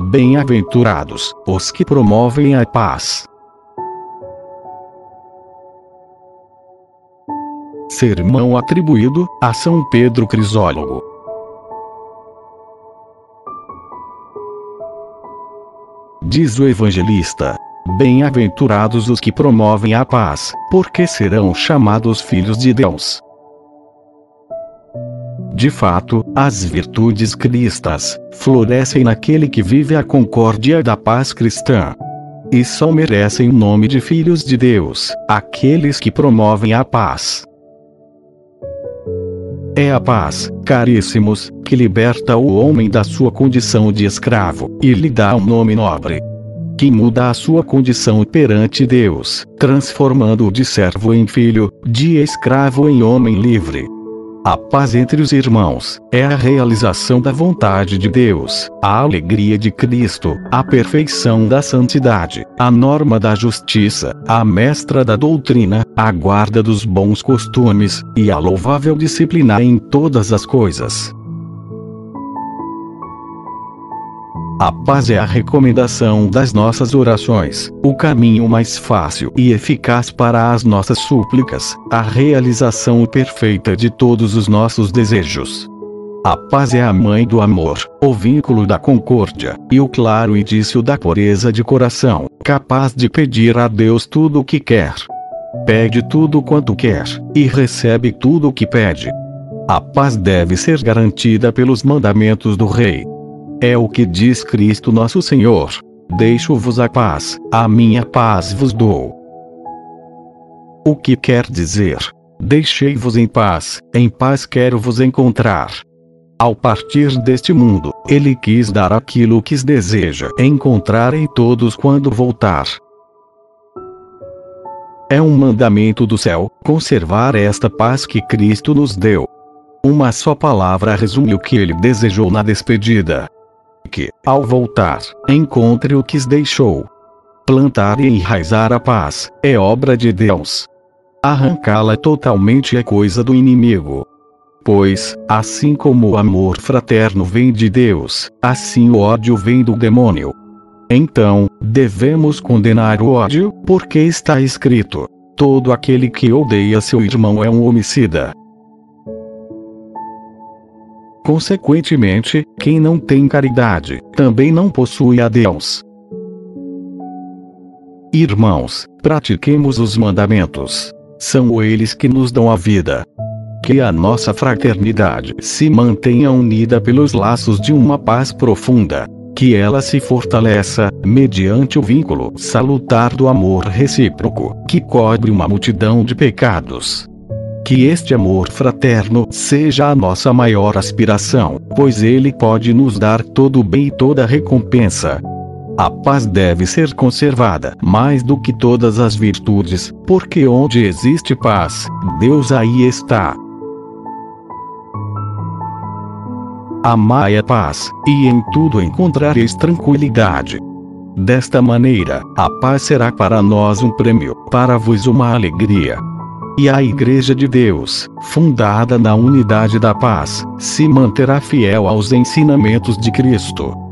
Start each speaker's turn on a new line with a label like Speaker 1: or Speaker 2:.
Speaker 1: Bem-aventurados os que promovem a paz. Sermão atribuído a São Pedro Crisólogo. Diz o evangelista: Bem-aventurados os que promovem a paz, porque serão chamados filhos de Deus. De fato, as virtudes cristas florescem naquele que vive a concórdia da paz cristã. E só merecem o nome de filhos de Deus aqueles que promovem a paz. É a paz, caríssimos, que liberta o homem da sua condição de escravo e lhe dá um nome nobre. Que muda a sua condição perante Deus, transformando-o de servo em filho, de escravo em homem livre. A paz entre os irmãos é a realização da vontade de Deus, a alegria de Cristo, a perfeição da santidade, a norma da justiça, a mestra da doutrina, a guarda dos bons costumes e a louvável disciplina em todas as coisas. A paz é a recomendação das nossas orações, o caminho mais fácil e eficaz para as nossas súplicas, a realização perfeita de todos os nossos desejos. A paz é a mãe do amor, o vínculo da concórdia, e o claro indício da pureza de coração, capaz de pedir a Deus tudo o que quer. Pede tudo quanto quer, e recebe tudo o que pede. A paz deve ser garantida pelos mandamentos do Rei, é o que diz Cristo nosso Senhor. Deixo-vos a paz, a minha paz vos dou. O que quer dizer? Deixei-vos em paz, em paz quero vos encontrar. Ao partir deste mundo, ele quis dar aquilo que deseja encontrar em todos quando voltar. É um mandamento do céu conservar esta paz que Cristo nos deu. Uma só palavra resume o que ele desejou na despedida que, ao voltar, encontre o que deixou. Plantar e enraizar a paz é obra de Deus. Arrancá-la totalmente é coisa do inimigo. Pois, assim como o amor fraterno vem de Deus, assim o ódio vem do demônio. Então, devemos condenar o ódio, porque está escrito: todo aquele que odeia seu irmão é um homicida. Consequentemente, quem não tem caridade, também não possui a Deus. Irmãos, pratiquemos os mandamentos. São eles que nos dão a vida. Que a nossa fraternidade se mantenha unida pelos laços de uma paz profunda. Que ela se fortaleça, mediante o vínculo salutar do amor recíproco, que cobre uma multidão de pecados. Que este amor fraterno seja a nossa maior aspiração, pois ele pode nos dar todo o bem e toda a recompensa. A paz deve ser conservada mais do que todas as virtudes, porque onde existe paz, Deus aí está. Amai a paz, e em tudo encontrareis tranquilidade. Desta maneira, a paz será para nós um prêmio, para vos uma alegria. E a Igreja de Deus, fundada na unidade da paz, se manterá fiel aos ensinamentos de Cristo.